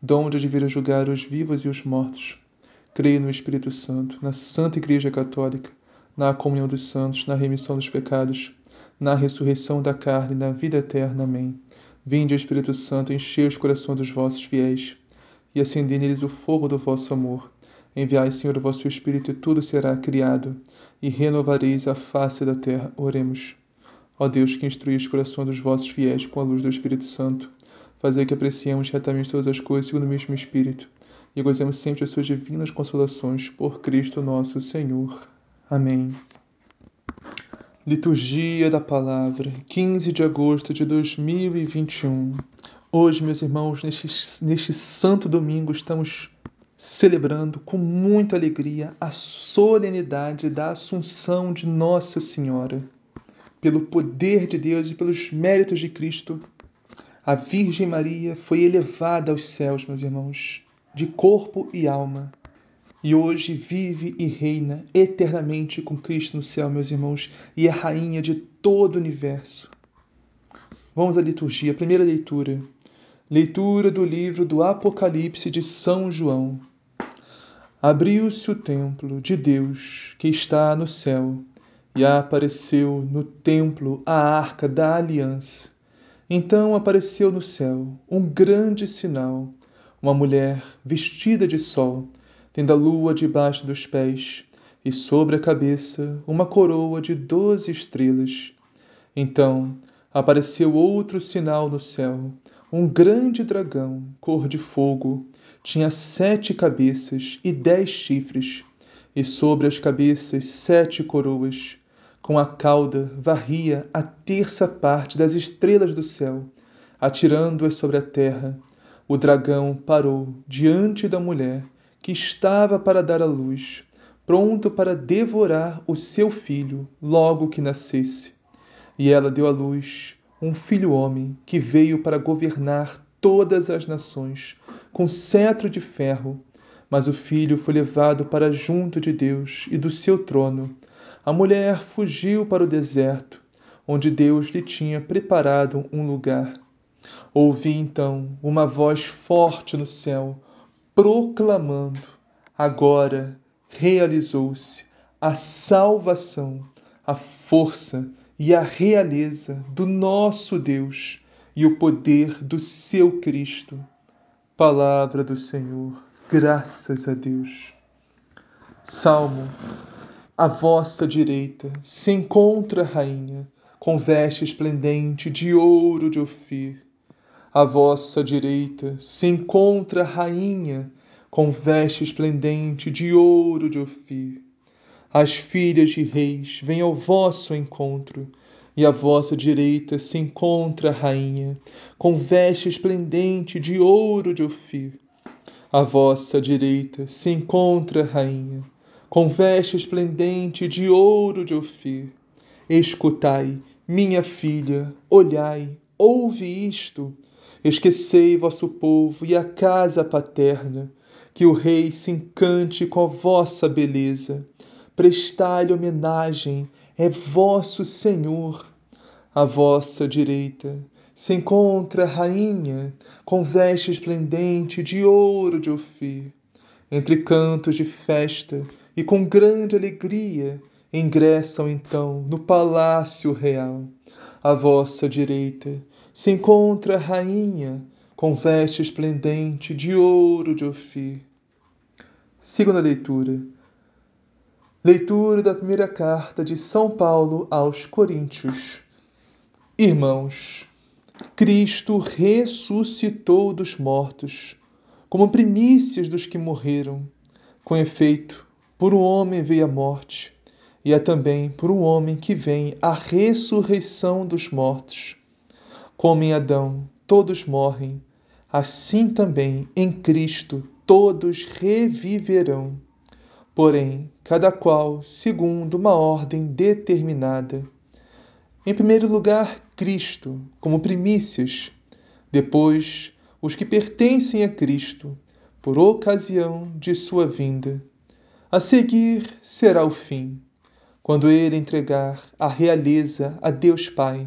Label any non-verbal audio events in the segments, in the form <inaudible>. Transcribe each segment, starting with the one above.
donde de vir a julgar os vivos e os mortos. Creio no Espírito Santo, na Santa Igreja Católica, na comunhão dos santos, na remissão dos pecados, na ressurreição da carne, na vida eterna. Amém. Vinde, Espírito Santo, enchei os corações dos vossos fiéis e acendei neles o fogo do vosso amor. Enviai, Senhor, o vosso Espírito, e tudo será criado, e renovareis a face da terra. Oremos. Ó Deus, que instrui os corações dos vossos fiéis com a luz do Espírito Santo, fazer que apreciemos retamente todas as coisas segundo o mesmo Espírito e gozemos sempre as suas divinas consolações por Cristo nosso Senhor. Amém. Liturgia da Palavra, 15 de agosto de 2021. Hoje, meus irmãos, neste, neste santo domingo, estamos celebrando com muita alegria a solenidade da Assunção de Nossa Senhora. Pelo poder de Deus e pelos méritos de Cristo, a Virgem Maria foi elevada aos céus, meus irmãos, de corpo e alma. E hoje vive e reina eternamente com Cristo no céu, meus irmãos, e é rainha de todo o universo. Vamos à liturgia. Primeira leitura. Leitura do livro do Apocalipse de São João. Abriu-se o templo de Deus que está no céu, e apareceu no templo a arca da aliança. Então apareceu no céu um grande sinal, uma mulher vestida de sol, tendo a lua debaixo dos pés, e sobre a cabeça uma coroa de doze estrelas. Então apareceu outro sinal no céu, um grande dragão, cor de fogo, tinha sete cabeças e dez chifres, e sobre as cabeças sete coroas com a cauda varria a terça parte das estrelas do céu, atirando-as sobre a terra. O dragão parou diante da mulher que estava para dar à luz, pronto para devorar o seu filho logo que nascesse. E ela deu à luz um filho homem que veio para governar todas as nações com cetro de ferro. Mas o filho foi levado para junto de Deus e do seu trono a mulher fugiu para o deserto, onde Deus lhe tinha preparado um lugar. Ouvi então uma voz forte no céu, proclamando: Agora realizou-se a salvação, a força e a realeza do nosso Deus e o poder do seu Cristo. Palavra do Senhor, graças a Deus. Salmo à vossa direita se encontra a rainha, com veste esplendente de ouro de Ofir. À vossa direita se encontra a rainha, com veste esplendente de ouro de Ofir. As filhas de reis vêm ao vosso encontro, e à vossa direita se encontra a rainha, com veste esplendente de ouro de Ofir. À vossa direita se encontra a rainha, com veste esplendente de ouro de Ofir. Escutai, minha filha, olhai, ouve isto. Esquecei vosso povo e a casa paterna, que o rei se encante com a vossa beleza. Prestai-lhe homenagem, é vosso Senhor. À vossa direita se encontra a rainha, com veste esplendente de ouro de Ofir. Entre cantos de festa, e com grande alegria ingressam então no palácio real. À vossa direita se encontra a rainha com veste esplendente de ouro de Ofir. Segunda leitura. Leitura da primeira carta de São Paulo aos Coríntios. Irmãos, Cristo ressuscitou dos mortos, como primícias dos que morreram. Com efeito, por um homem veio a morte, e é também por um homem que vem a ressurreição dos mortos. Como em Adão todos morrem, assim também em Cristo todos reviverão. Porém, cada qual segundo uma ordem determinada. Em primeiro lugar, Cristo, como primícias, depois, os que pertencem a Cristo, por ocasião de sua vinda. A seguir será o fim, quando ele entregar a realeza a Deus Pai,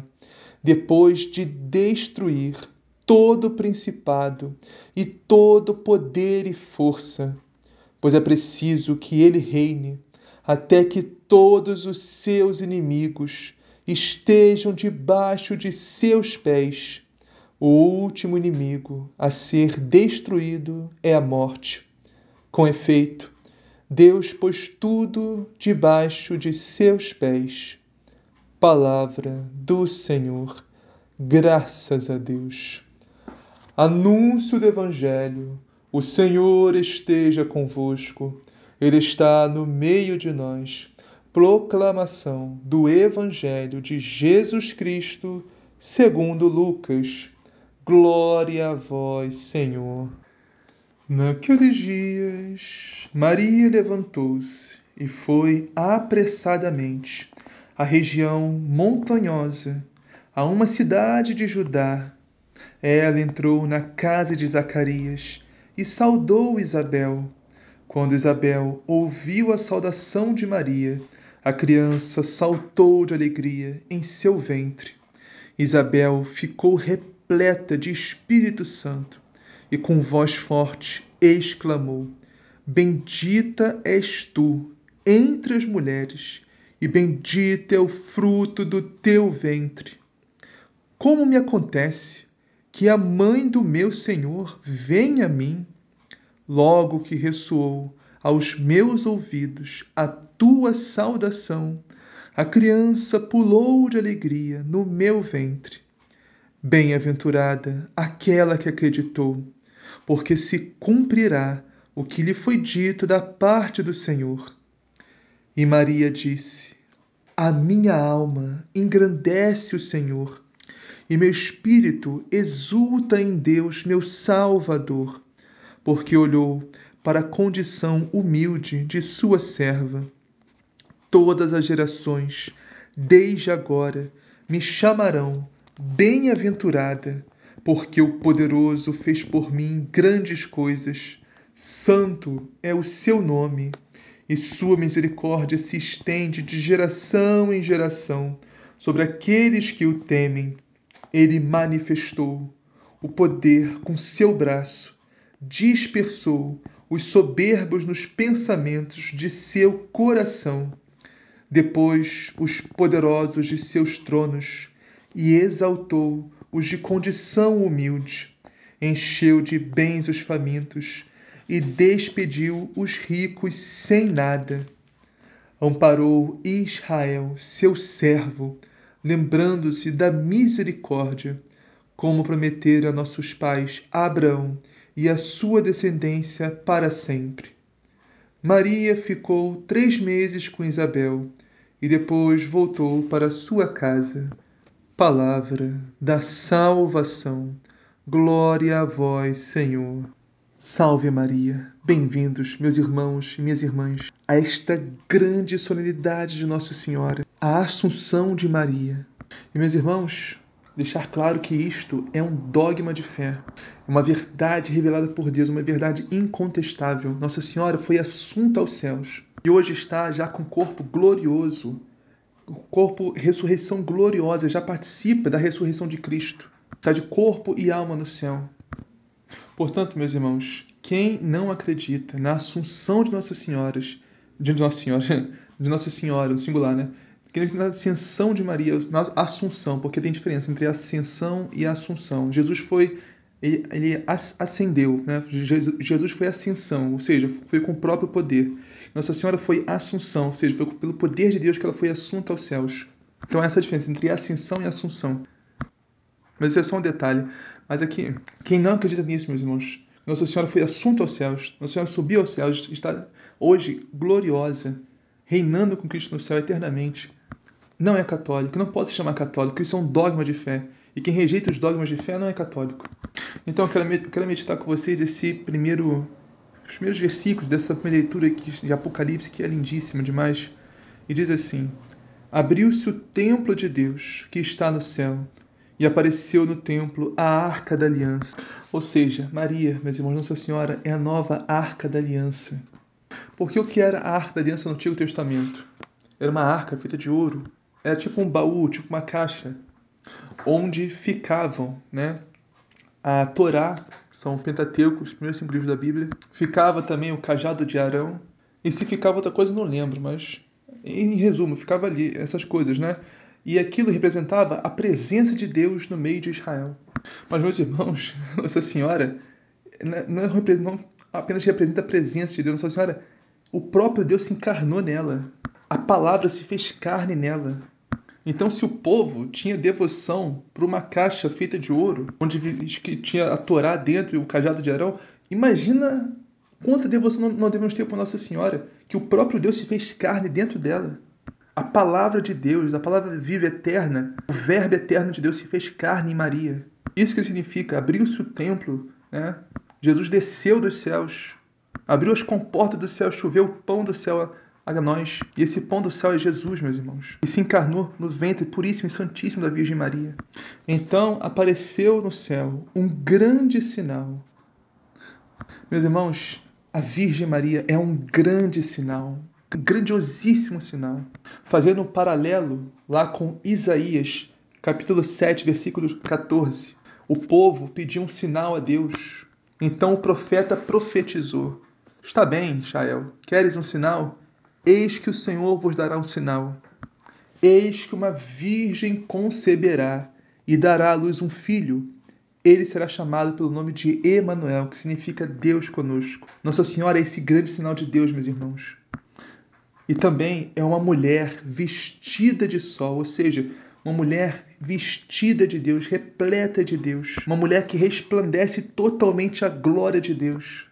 depois de destruir todo principado e todo poder e força, pois é preciso que ele reine até que todos os seus inimigos estejam debaixo de seus pés. O último inimigo a ser destruído é a morte. Com efeito, Deus pôs tudo debaixo de seus pés. Palavra do Senhor. Graças a Deus. Anúncio do Evangelho. O Senhor esteja convosco. Ele está no meio de nós. Proclamação do Evangelho de Jesus Cristo, segundo Lucas. Glória a vós, Senhor. Naqueles dias, Maria levantou-se e foi apressadamente à região montanhosa, a uma cidade de Judá ela entrou na casa de Zacarias e saudou Isabel. Quando Isabel ouviu a saudação de Maria, a criança saltou de alegria em seu ventre. Isabel ficou repleta de Espírito Santo e, com voz forte, exclamou: Bendita és tu entre as mulheres, e bendito é o fruto do teu ventre. Como me acontece que a mãe do meu Senhor venha a mim. Logo que ressoou aos meus ouvidos a tua saudação, a criança pulou de alegria no meu ventre. Bem-aventurada aquela que acreditou, porque se cumprirá o que lhe foi dito da parte do Senhor. E Maria disse: A minha alma engrandece o Senhor e meu espírito exulta em Deus, meu Salvador, porque olhou para a condição humilde de sua serva. Todas as gerações, desde agora, me chamarão bem-aventurada, porque o poderoso fez por mim grandes coisas. Santo é o seu nome, e sua misericórdia se estende de geração em geração sobre aqueles que o temem ele manifestou o poder com seu braço, dispersou os soberbos nos pensamentos de seu coração, depois os poderosos de seus tronos e exaltou os de condição humilde, encheu de bens os famintos e despediu os ricos sem nada. Amparou Israel, seu servo, lembrando-se da misericórdia, como prometera a nossos pais Abraão e a sua descendência para sempre. Maria ficou três meses com Isabel e depois voltou para sua casa. Palavra da salvação. Glória a vós, Senhor. Salve Maria. Bem-vindos, meus irmãos e minhas irmãs, a esta grande solenidade de Nossa Senhora a Assunção de Maria. E, meus irmãos, deixar claro que isto é um dogma de fé, uma verdade revelada por Deus, uma verdade incontestável. Nossa Senhora foi assunta aos céus e hoje está já com corpo glorioso, corpo ressurreição gloriosa, já participa da ressurreição de Cristo, está de corpo e alma no céu. Portanto, meus irmãos, quem não acredita na assunção de Nossa Senhora, de Nossa Senhora, <laughs> de Nossa Senhora, no singular, né? que na ascensão de Maria, na assunção, porque tem diferença entre ascensão e assunção. Jesus foi, ele, ele ascendeu, né? Jesus foi ascensão, ou seja, foi com o próprio poder. Nossa Senhora foi assunção, ou seja, foi pelo poder de Deus que ela foi assunta aos céus. Então essa é a diferença entre ascensão e assunção. Mas isso é só um detalhe. Mas aqui, quem não acredita nisso, meus irmãos, Nossa Senhora foi assunta aos céus, Nossa Senhora subiu aos céus, está hoje gloriosa, reinando com Cristo no céu eternamente não é católico, não pode se chamar católico, isso é um dogma de fé. E quem rejeita os dogmas de fé não é católico. Então eu quero, meditar com vocês esse primeiro, os primeiros versículos dessa primeira leitura de Apocalipse, que é lindíssima demais. E diz assim: Abriu-se o templo de Deus que está no céu, e apareceu no templo a arca da aliança. Ou seja, Maria, meus irmãos, Nossa Senhora é a nova arca da aliança. Porque o que era a arca da aliança no Antigo Testamento? Era uma arca feita de ouro. Era tipo um baú, tipo uma caixa, onde ficavam, né? A Torá, são o Pentateuco, os primeiros cinco livros da Bíblia. Ficava também o cajado de Arão. E se ficava outra coisa, não lembro, mas em resumo, ficava ali essas coisas, né? E aquilo representava a presença de Deus no meio de Israel. Mas, meus irmãos, <laughs> Nossa Senhora não, é não apenas representa a presença de Deus, Nossa Senhora, o próprio Deus se encarnou nela. A palavra se fez carne nela. Então, se o povo tinha devoção para uma caixa feita de ouro, onde que tinha a Torá dentro e o cajado de Arão, imagina quanta devoção não devemos ter para Nossa Senhora, que o próprio Deus se fez carne dentro dela. A palavra de Deus, a palavra viva eterna, o verbo eterno de Deus se fez carne em Maria. Isso que significa, abriu-se o templo, né? Jesus desceu dos céus, abriu as comportas do céu, choveu o pão do céu a nós. E esse pão do céu é Jesus, meus irmãos. E se encarnou no ventre puríssimo e santíssimo da Virgem Maria. Então apareceu no céu um grande sinal. Meus irmãos, a Virgem Maria é um grande sinal, grandiosíssimo sinal, fazendo um paralelo lá com Isaías, capítulo 7, versículo 14. O povo pediu um sinal a Deus. Então o profeta profetizou: Está bem, Israel, queres um sinal? Eis que o Senhor vos dará um sinal. Eis que uma virgem conceberá e dará à luz um filho. Ele será chamado pelo nome de Emanuel, que significa Deus conosco. Nossa Senhora é esse grande sinal de Deus, meus irmãos. E também é uma mulher vestida de sol, ou seja, uma mulher vestida de Deus, repleta de Deus, uma mulher que resplandece totalmente a glória de Deus.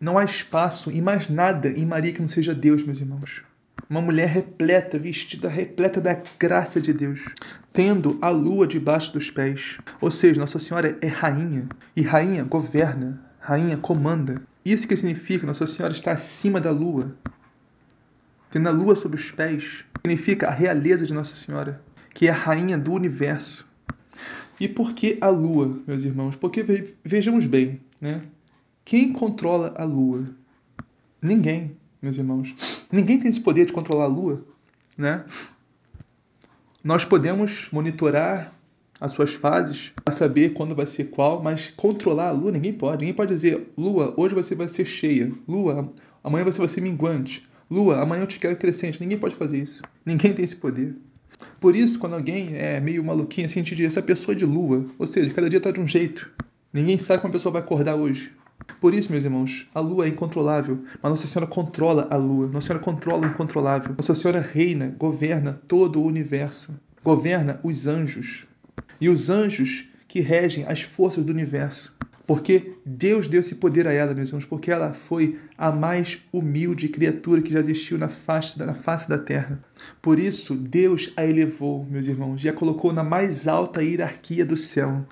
Não há espaço em mais nada em Maria que não seja Deus, meus irmãos. Uma mulher repleta, vestida, repleta da graça de Deus, tendo a lua debaixo dos pés. Ou seja, Nossa Senhora é rainha, e rainha governa, rainha comanda. Isso que significa Nossa Senhora está acima da lua, tendo a lua sob os pés, significa a realeza de Nossa Senhora, que é a rainha do universo. E por que a lua, meus irmãos? Porque vejamos bem, né? Quem controla a lua? Ninguém, meus irmãos. Ninguém tem esse poder de controlar a lua, né? Nós podemos monitorar as suas fases para saber quando vai ser qual, mas controlar a lua ninguém pode. Ninguém pode dizer, lua, hoje você vai ser cheia. Lua, amanhã você vai ser minguante. Lua, amanhã eu te quero crescente. Ninguém pode fazer isso. Ninguém tem esse poder. Por isso, quando alguém é meio maluquinho assim, a gente diz, essa pessoa é de lua. Ou seja, cada dia está de um jeito. Ninguém sabe como a pessoa vai acordar hoje. Por isso, meus irmãos, a lua é incontrolável, mas Nossa Senhora controla a lua. Nossa Senhora controla o incontrolável. Nossa Senhora reina, governa todo o universo. Governa os anjos. E os anjos que regem as forças do universo. Porque Deus deu esse poder a ela, meus irmãos, porque ela foi a mais humilde criatura que já existiu na face, na face da terra. Por isso, Deus a elevou, meus irmãos, e a colocou na mais alta hierarquia do céu.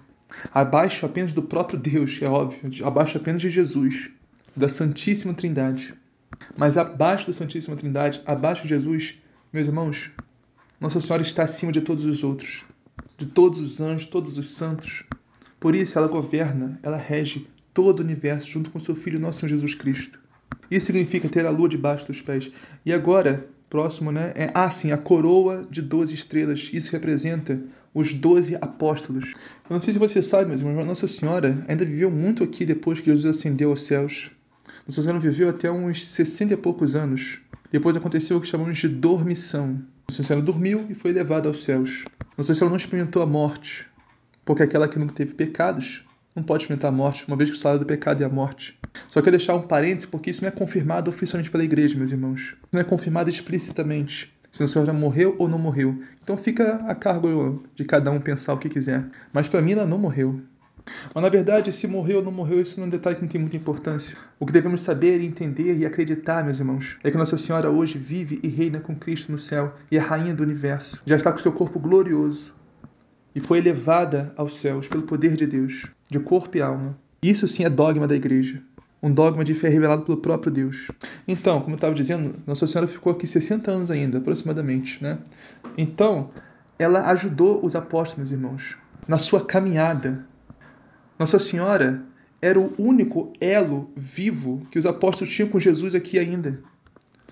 Abaixo apenas do próprio Deus, é óbvio, abaixo apenas de Jesus, da Santíssima Trindade. Mas abaixo da Santíssima Trindade, abaixo de Jesus, meus irmãos, Nossa Senhora está acima de todos os outros, de todos os anjos, todos os santos. Por isso ela governa, ela rege todo o universo junto com seu Filho, nosso Senhor Jesus Cristo. Isso significa ter a lua debaixo dos pés. E agora, próximo, né? É, ah, sim, a coroa de 12 estrelas. Isso representa os 12 apóstolos. Eu não sei se você sabe, mas Nossa Senhora ainda viveu muito aqui depois que Jesus ascendeu aos céus. Nossa Senhora viveu até uns 60 e poucos anos. Depois aconteceu o que chamamos de dormição. Nossa Senhora dormiu e foi levada aos céus. Nossa Senhora não experimentou a morte, porque aquela que nunca teve pecados não pode experimentar a morte, uma vez que o salário do pecado é a morte. Só quero deixar um parênteses, porque isso não é confirmado oficialmente pela igreja, meus irmãos. Não é confirmado explicitamente. Se o Senhor já morreu ou não morreu. Então fica a cargo de cada um pensar o que quiser. Mas para mim ela não morreu. Mas na verdade, se morreu ou não morreu, isso não é um detalhe que não tem muita importância. O que devemos saber, entender e acreditar, meus irmãos, é que Nossa Senhora hoje vive e reina com Cristo no céu e é rainha do universo. Já está com seu corpo glorioso, e foi elevada aos céus pelo poder de Deus, de corpo e alma. Isso sim é dogma da igreja. Um dogma de fé revelado pelo próprio Deus. Então, como eu estava dizendo, Nossa Senhora ficou aqui 60 anos ainda, aproximadamente. Né? Então, ela ajudou os apóstolos, irmãos, na sua caminhada. Nossa Senhora era o único elo vivo que os apóstolos tinham com Jesus aqui ainda.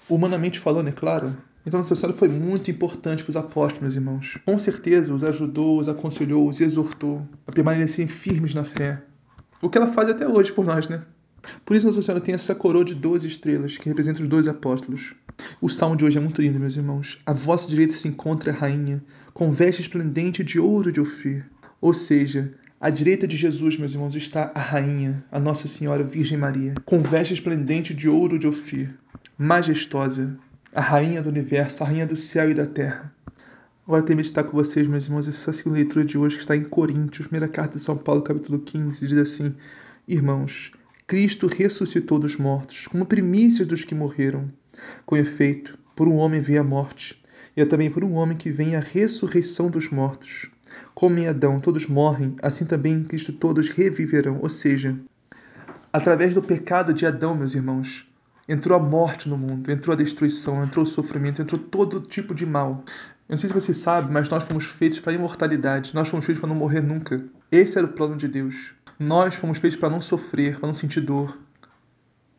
Humanamente falando, é claro. Então, Nossa Senhora foi muito importante para os apóstolos, meus irmãos. Com certeza, os ajudou, os aconselhou, os exortou a permanecerem firmes na fé. O que ela faz até hoje por nós, né? Por isso, Nossa Senhora tem essa coroa de 12 estrelas que representa os dois apóstolos. O salmo de hoje é muito lindo, meus irmãos. A vossa direita se encontra a rainha, com veste esplendente de ouro de Ofir. Ou seja, à direita de Jesus, meus irmãos, está a rainha, a Nossa Senhora Virgem Maria, com veste esplendente de ouro de Ofir, majestosa, a rainha do universo, a rainha do céu e da terra. Agora quero meditar com vocês, meus irmãos, essa segunda leitura de hoje que está em Coríntios, primeira carta de São Paulo, capítulo 15, diz assim: Irmãos, Cristo ressuscitou dos mortos, como primícias dos que morreram. Com efeito, por um homem veio a morte, e é também por um homem que vem a ressurreição dos mortos. Como em Adão todos morrem, assim também em Cristo todos reviverão. Ou seja, através do pecado de Adão, meus irmãos, entrou a morte no mundo, entrou a destruição, entrou o sofrimento, entrou todo tipo de mal. Eu não sei se você sabe, mas nós fomos feitos para a imortalidade. Nós fomos feitos para não morrer nunca. Esse era o plano de Deus. Nós fomos feitos para não sofrer, para não sentir dor,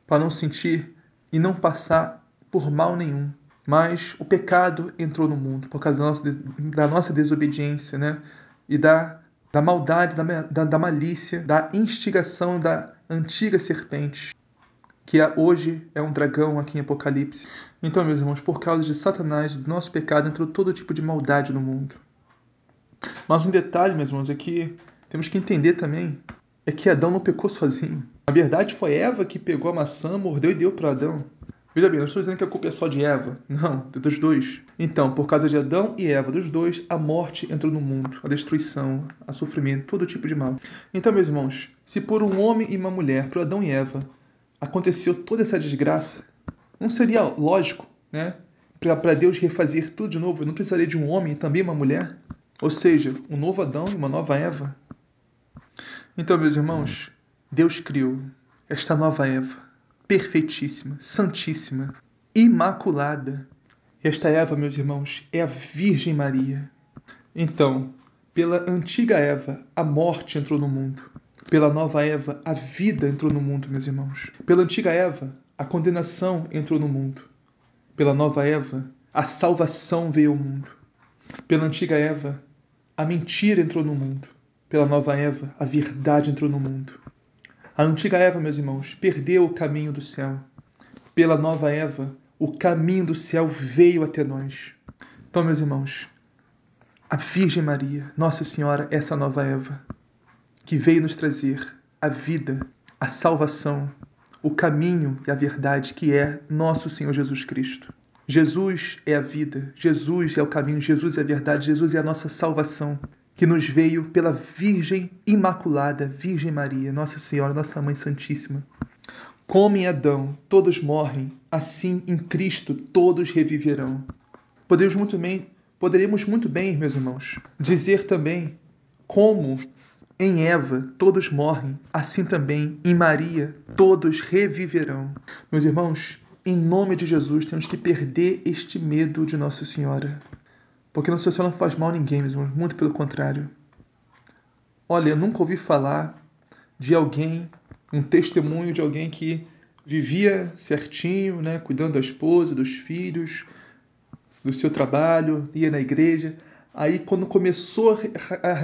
para não sentir e não passar por mal nenhum. Mas o pecado entrou no mundo por causa da nossa, da nossa desobediência, né? E da, da maldade, da, da, da malícia, da instigação da antiga serpente que hoje é um dragão aqui em Apocalipse. Então, meus irmãos, por causa de Satanás, do nosso pecado, entrou todo tipo de maldade no mundo. Mas um detalhe, meus irmãos, é que temos que entender também é que Adão não pecou sozinho. Na verdade, foi Eva que pegou a maçã, mordeu e deu para Adão. Veja bem, não estou dizendo que a culpa é só de Eva. Não, dos dois. Então, por causa de Adão e Eva, dos dois, a morte entrou no mundo, a destruição, a sofrimento, todo tipo de mal. Então, meus irmãos, se por um homem e uma mulher, por Adão e Eva, aconteceu toda essa desgraça, não seria lógico, né? Para Deus refazer tudo de novo, não precisaria de um homem e também uma mulher? Ou seja, um novo Adão e uma nova Eva? Então, meus irmãos, Deus criou esta nova Eva, perfeitíssima, santíssima, imaculada. Esta Eva, meus irmãos, é a Virgem Maria. Então, pela antiga Eva, a morte entrou no mundo. Pela nova Eva, a vida entrou no mundo, meus irmãos. Pela antiga Eva, a condenação entrou no mundo. Pela nova Eva, a salvação veio ao mundo. Pela antiga Eva, a mentira entrou no mundo. Pela nova Eva, a verdade entrou no mundo. A antiga Eva, meus irmãos, perdeu o caminho do céu. Pela nova Eva, o caminho do céu veio até nós. Então, meus irmãos, a Virgem Maria, Nossa Senhora, essa nova Eva, que veio nos trazer a vida, a salvação, o caminho e a verdade que é nosso Senhor Jesus Cristo. Jesus é a vida, Jesus é o caminho, Jesus é a verdade, Jesus é a nossa salvação, que nos veio pela Virgem Imaculada, Virgem Maria, Nossa Senhora, Nossa Mãe Santíssima. Como em Adão todos morrem, assim em Cristo todos reviverão. Podemos muito bem, poderíamos muito bem, meus irmãos, dizer também como em Eva todos morrem, assim também em Maria todos reviverão. Meus irmãos, em nome de Jesus temos que perder este medo de Nossa Senhora. Porque Nossa Senhora não faz mal a ninguém, meus irmãos, muito pelo contrário. Olha, eu nunca ouvi falar de alguém, um testemunho de alguém que vivia certinho, né, cuidando da esposa, dos filhos, do seu trabalho, ia na igreja. Aí, quando começou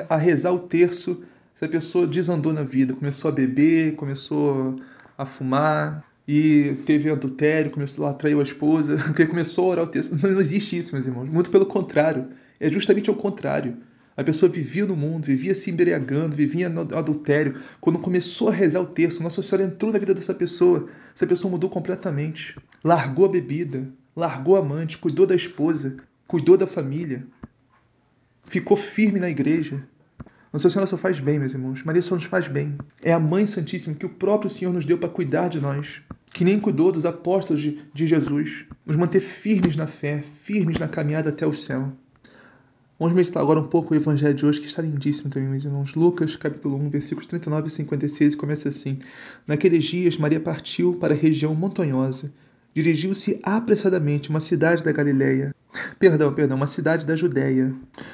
a rezar o terço, essa pessoa desandou na vida, começou a beber, começou a fumar e teve adultério, começou a atrair a esposa, <laughs> porque começou a orar o texto. Não existe isso, meus irmãos. Muito pelo contrário. É justamente ao contrário. A pessoa vivia no mundo, vivia se embriagando, vivia no adultério. Quando começou a rezar o texto, Nossa Senhora entrou na vida dessa pessoa. Essa pessoa mudou completamente. Largou a bebida, largou a amante, cuidou da esposa, cuidou da família. Ficou firme na igreja, nossa Senhora só faz bem, meus irmãos. Maria só nos faz bem. É a Mãe Santíssima que o próprio Senhor nos deu para cuidar de nós. Que nem cuidou dos apóstolos de, de Jesus. Nos manter firmes na fé, firmes na caminhada até o céu. Vamos meditar agora um pouco o evangelho de hoje, que está lindíssimo também, meus irmãos. Lucas, capítulo 1, versículos 39 e 56, começa assim. Naqueles dias, Maria partiu para a região montanhosa. Dirigiu-se apressadamente a uma cidade da Galileia. Perdão, perdão, uma cidade da Judéia.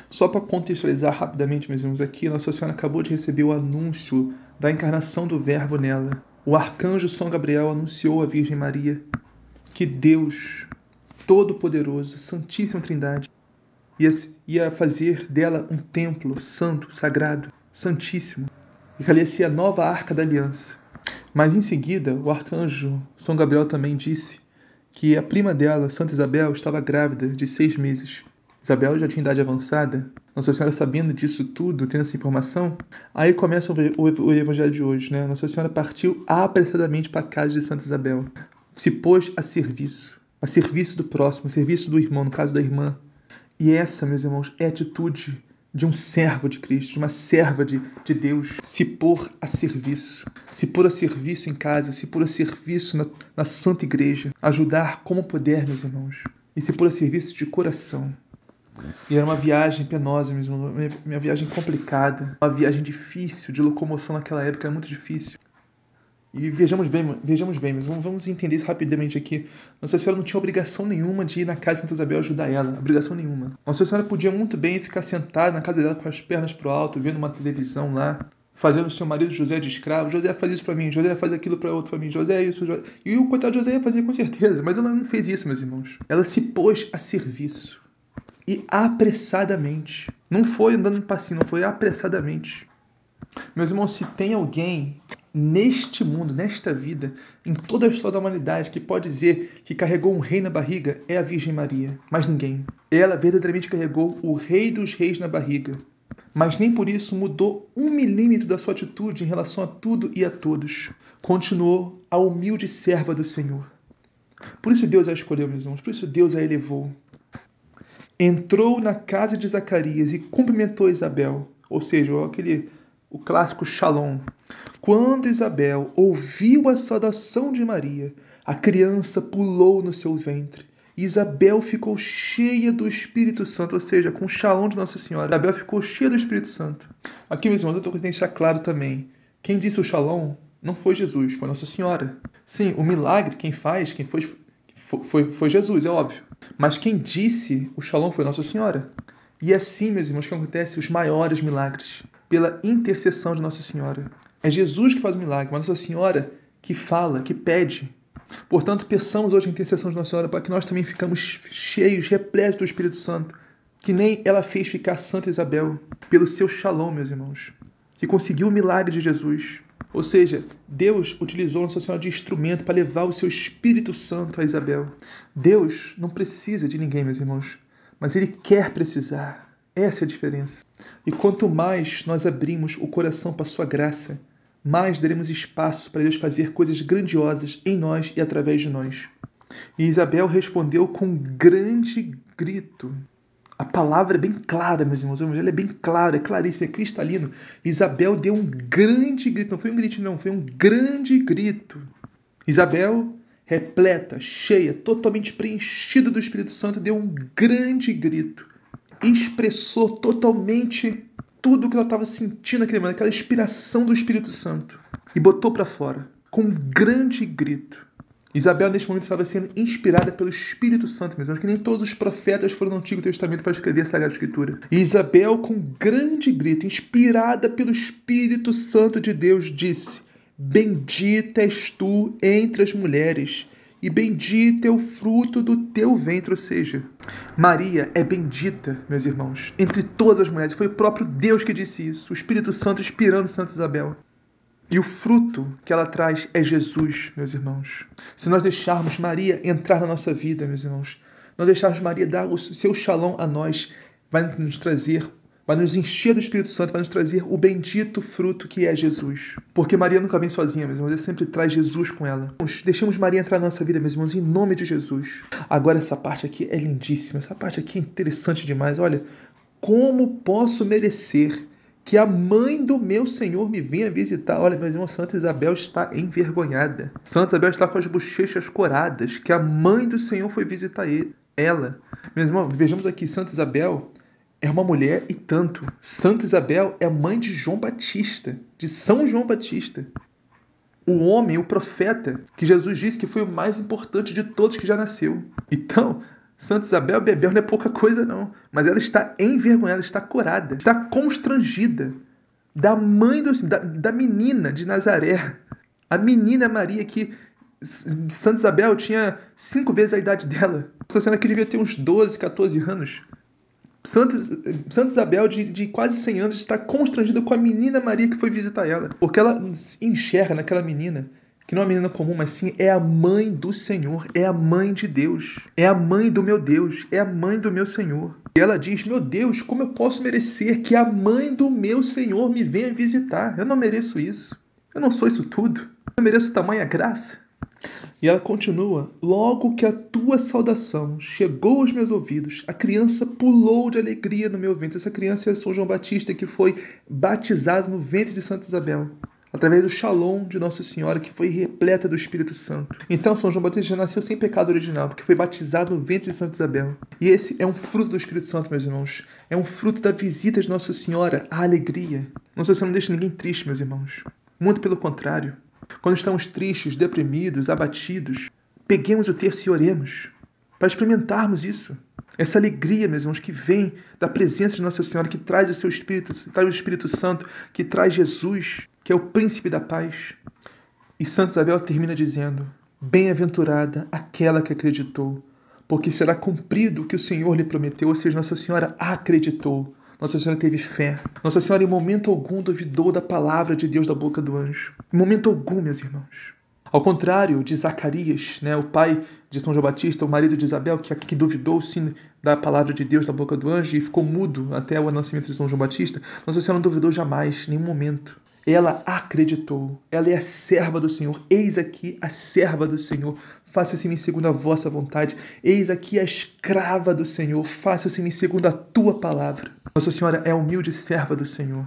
Só para contextualizar rapidamente, meus irmãos, aqui, Nossa Senhora acabou de receber o anúncio da encarnação do Verbo nela. O arcanjo São Gabriel anunciou à Virgem Maria que Deus Todo-Poderoso, Santíssima Trindade, ia, ia fazer dela um templo santo, sagrado, santíssimo, e que ali ia ser a nova arca da aliança. Mas em seguida, o arcanjo São Gabriel também disse que a prima dela, Santa Isabel, estava grávida de seis meses. Isabel já tinha idade avançada. Nossa Senhora, sabendo disso tudo, tendo essa informação, aí começa o evangelho de hoje, né? Nossa Senhora partiu apressadamente para a casa de Santa Isabel, se pôs a serviço, a serviço do próximo, a serviço do irmão, no caso da irmã, e essa, meus irmãos, é a atitude de um servo de Cristo, de uma serva de, de Deus, se pôr a serviço, se pôr a serviço em casa, se pôr a serviço na, na Santa Igreja, ajudar como puder, meus irmãos, e se pôr a serviço de coração. E era uma viagem penosa, mesmo, uma, viagem complicada, uma viagem difícil de locomoção naquela época, era muito difícil. E vejamos bem, vejamos bem, mas vamos entender isso rapidamente aqui. Nossa Senhora não tinha obrigação nenhuma de ir na casa de Santa Isabel ajudar ela, obrigação nenhuma. Nossa Senhora podia muito bem ficar sentada na casa dela com as pernas pro alto, vendo uma televisão lá, fazendo o seu marido José de escravo. José faz isso para mim, José faz aquilo para outro para mim, José é isso. José... E o coitado José ia fazer com certeza, mas ela não fez isso, meus irmãos. Ela se pôs a serviço. E apressadamente. Não foi andando no passinho, não foi apressadamente. Meus irmãos, se tem alguém neste mundo, nesta vida, em toda a história da humanidade, que pode dizer que carregou um rei na barriga, é a Virgem Maria. Mais ninguém. Ela verdadeiramente carregou o Rei dos Reis na barriga. Mas nem por isso mudou um milímetro da sua atitude em relação a tudo e a todos. Continuou a humilde serva do Senhor. Por isso Deus a escolheu, meus irmãos. Por isso Deus a elevou. Entrou na casa de Zacarias e cumprimentou Isabel. Ou seja, aquele o clássico Shalom. Quando Isabel ouviu a saudação de Maria, a criança pulou no seu ventre. Isabel ficou cheia do Espírito Santo, ou seja, com o Shalom de Nossa Senhora. Isabel ficou cheia do Espírito Santo. Aqui, meus irmãos, eu estou que deixar claro também. Quem disse o Shalom não foi Jesus, foi Nossa Senhora. Sim, o milagre, quem faz, quem foi, foi, foi Jesus, é óbvio. Mas quem disse o Shalom foi Nossa Senhora. E é assim, meus irmãos, que acontecem os maiores milagres, pela intercessão de Nossa Senhora. É Jesus que faz o milagre, mas Nossa Senhora que fala, que pede. Portanto, peçamos hoje a intercessão de Nossa Senhora para que nós também ficamos cheios, repletos do Espírito Santo, que nem ela fez ficar Santa Isabel, pelo seu shalom, meus irmãos, que conseguiu o milagre de Jesus. Ou seja, Deus utilizou Nossa Senhora de instrumento para levar o seu Espírito Santo a Isabel. Deus não precisa de ninguém, meus irmãos, mas Ele quer precisar. Essa é a diferença. E quanto mais nós abrimos o coração para a sua graça, mais daremos espaço para Deus fazer coisas grandiosas em nós e através de nós. E Isabel respondeu com um grande grito. A palavra é bem clara, meus irmãos. O evangelho é bem claro, é claríssimo, é cristalino. Isabel deu um grande grito. Não foi um grito, não, foi um grande grito. Isabel, repleta, cheia, totalmente preenchida do Espírito Santo, deu um grande grito. Expressou totalmente tudo o que ela estava sentindo naquele momento, aquela inspiração do Espírito Santo, e botou para fora com um grande grito. Isabel, neste momento, estava sendo inspirada pelo Espírito Santo, mesmo que nem todos os profetas foram no Antigo Testamento para escrever a Sagrada Escritura. E Isabel, com grande grito, inspirada pelo Espírito Santo de Deus, disse: Bendita és tu entre as mulheres, e bendito é o fruto do teu ventre, ou seja, Maria é bendita, meus irmãos, entre todas as mulheres. Foi o próprio Deus que disse isso, o Espírito Santo inspirando Santa Isabel. E o fruto que ela traz é Jesus, meus irmãos. Se nós deixarmos Maria entrar na nossa vida, meus irmãos, não deixarmos Maria dar o seu shalom a nós, vai nos trazer vai nos encher do Espírito Santo, vai nos trazer o bendito fruto que é Jesus. Porque Maria nunca vem sozinha, meus irmãos, ela sempre traz Jesus com ela. Deixemos Maria entrar na nossa vida, meus irmãos, em nome de Jesus. Agora, essa parte aqui é lindíssima, essa parte aqui é interessante demais. Olha, como posso merecer que a mãe do meu Senhor me venha visitar. Olha, meus irmãos, Santa Isabel está envergonhada. Santa Isabel está com as bochechas coradas, que a mãe do Senhor foi visitar ele, ela. Meus irmãos, vejamos aqui, Santa Isabel é uma mulher e tanto. Santa Isabel é mãe de João Batista, de São João Batista. O homem, o profeta, que Jesus disse que foi o mais importante de todos que já nasceu. Então, Santa Isabel Bebel não é pouca coisa, não. Mas ela está envergonhada, está corada, está constrangida da mãe do, da, da menina de Nazaré. A menina Maria que Santa Isabel tinha cinco vezes a idade dela. Essa cena aqui devia ter uns 12, 14 anos. Santa, Santa Isabel, de, de quase 100 anos, está constrangida com a menina Maria que foi visitar ela. Porque ela enxerga naquela menina que não é uma menina comum, mas sim é a mãe do Senhor, é a mãe de Deus, é a mãe do meu Deus, é a mãe do meu Senhor. E ela diz: Meu Deus, como eu posso merecer que a mãe do meu Senhor me venha visitar? Eu não mereço isso. Eu não sou isso tudo. Eu mereço tamanha graça. E ela continua: Logo que a tua saudação chegou aos meus ouvidos, a criança pulou de alegria no meu ventre. Essa criança é São João Batista, que foi batizado no ventre de Santa Isabel, através do shalom de Nossa Senhora, que foi repleta do Espírito Santo. Então, São João Batista já nasceu sem pecado original, porque foi batizado no ventre de Santa Isabel. E esse é um fruto do Espírito Santo, meus irmãos. É um fruto da visita de Nossa Senhora, a alegria. Nossa Senhora não deixa ninguém triste, meus irmãos. Muito pelo contrário. Quando estamos tristes, deprimidos, abatidos, peguemos o terço e oremos para experimentarmos isso. Essa alegria, meus irmãos, que vem da presença de Nossa Senhora, que traz o seu Espírito, traz o Espírito Santo, que traz Jesus, que é o príncipe da paz. E Santa Isabel termina dizendo: Bem-aventurada aquela que acreditou, porque será cumprido o que o Senhor lhe prometeu, ou seja, Nossa Senhora acreditou. Nossa Senhora teve fé. Nossa Senhora, em momento algum, duvidou da palavra de Deus da boca do anjo. Em momento algum, meus irmãos. Ao contrário de Zacarias, né, o pai de São João Batista, o marido de Isabel, que, que duvidou sim da palavra de Deus da boca do anjo e ficou mudo até o nascimento de São João Batista, Nossa Senhora não duvidou jamais, em nenhum momento. Ela acreditou, ela é a serva do Senhor. Eis aqui a serva do Senhor, faça-se-me segundo a vossa vontade. Eis aqui a escrava do Senhor, faça-se-me segundo a tua palavra. Nossa Senhora é a humilde serva do Senhor,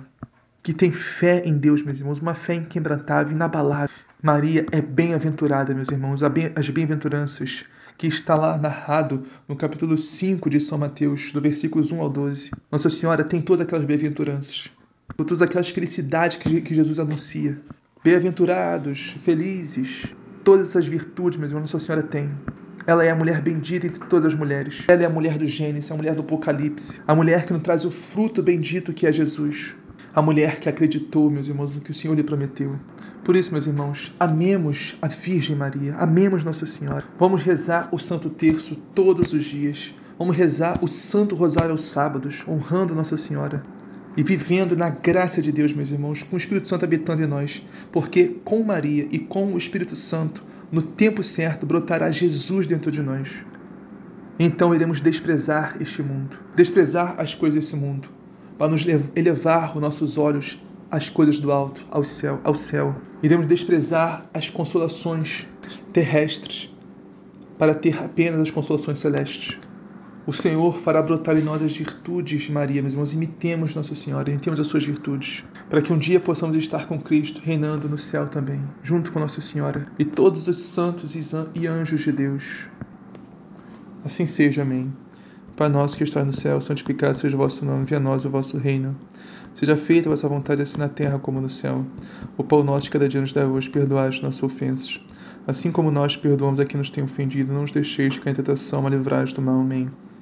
que tem fé em Deus, meus irmãos, uma fé inquebrantável, inabalável. Maria é bem-aventurada, meus irmãos, as bem-aventuranças que está lá narrado no capítulo 5 de São Mateus, do versículos 1 ao 12. Nossa Senhora tem todas aquelas bem-aventuranças por todas aquelas felicidades que, Jesus anuncia. Bem-aventurados, felizes, todas essas virtudes, irmãos, Nossa Senhora tem. Ela é a mulher bendita entre todas as mulheres. Ela é a mulher do Gênesis, a mulher do Apocalipse, a mulher que nos traz o fruto bendito que é Jesus. A mulher que acreditou, meus irmãos, no que o Senhor lhe prometeu. Por isso, meus irmãos, amemos a Virgem Maria, amemos Nossa Senhora. Vamos rezar o Santo Terço todos os dias. Vamos rezar o Santo Rosário aos sábados, honrando Nossa Senhora e vivendo na graça de Deus, meus irmãos, com o Espírito Santo habitando em nós, porque com Maria e com o Espírito Santo, no tempo certo, brotará Jesus dentro de nós. Então iremos desprezar este mundo, desprezar as coisas desse mundo, para nos elevar os nossos olhos às coisas do alto, ao céu, ao céu. Iremos desprezar as consolações terrestres para ter apenas as consolações celestes. O Senhor fará brotar em nós as virtudes, Maria, meus irmãos. Imitemos Nossa Senhora, imitemos as suas virtudes, para que um dia possamos estar com Cristo, reinando no céu também, junto com Nossa Senhora e todos os santos e anjos de Deus. Assim seja, amém. Pai nosso que está no céu, santificado seja o vosso nome, venha a nós o vosso reino. Seja feita a vossa vontade, assim na terra como no céu. O pão nosso cada dia nos dá hoje, perdoai as nossas ofensas, assim como nós perdoamos a quem nos tem ofendido. Não nos deixeis cair em tentação, mas livrai-nos do mal. Amém.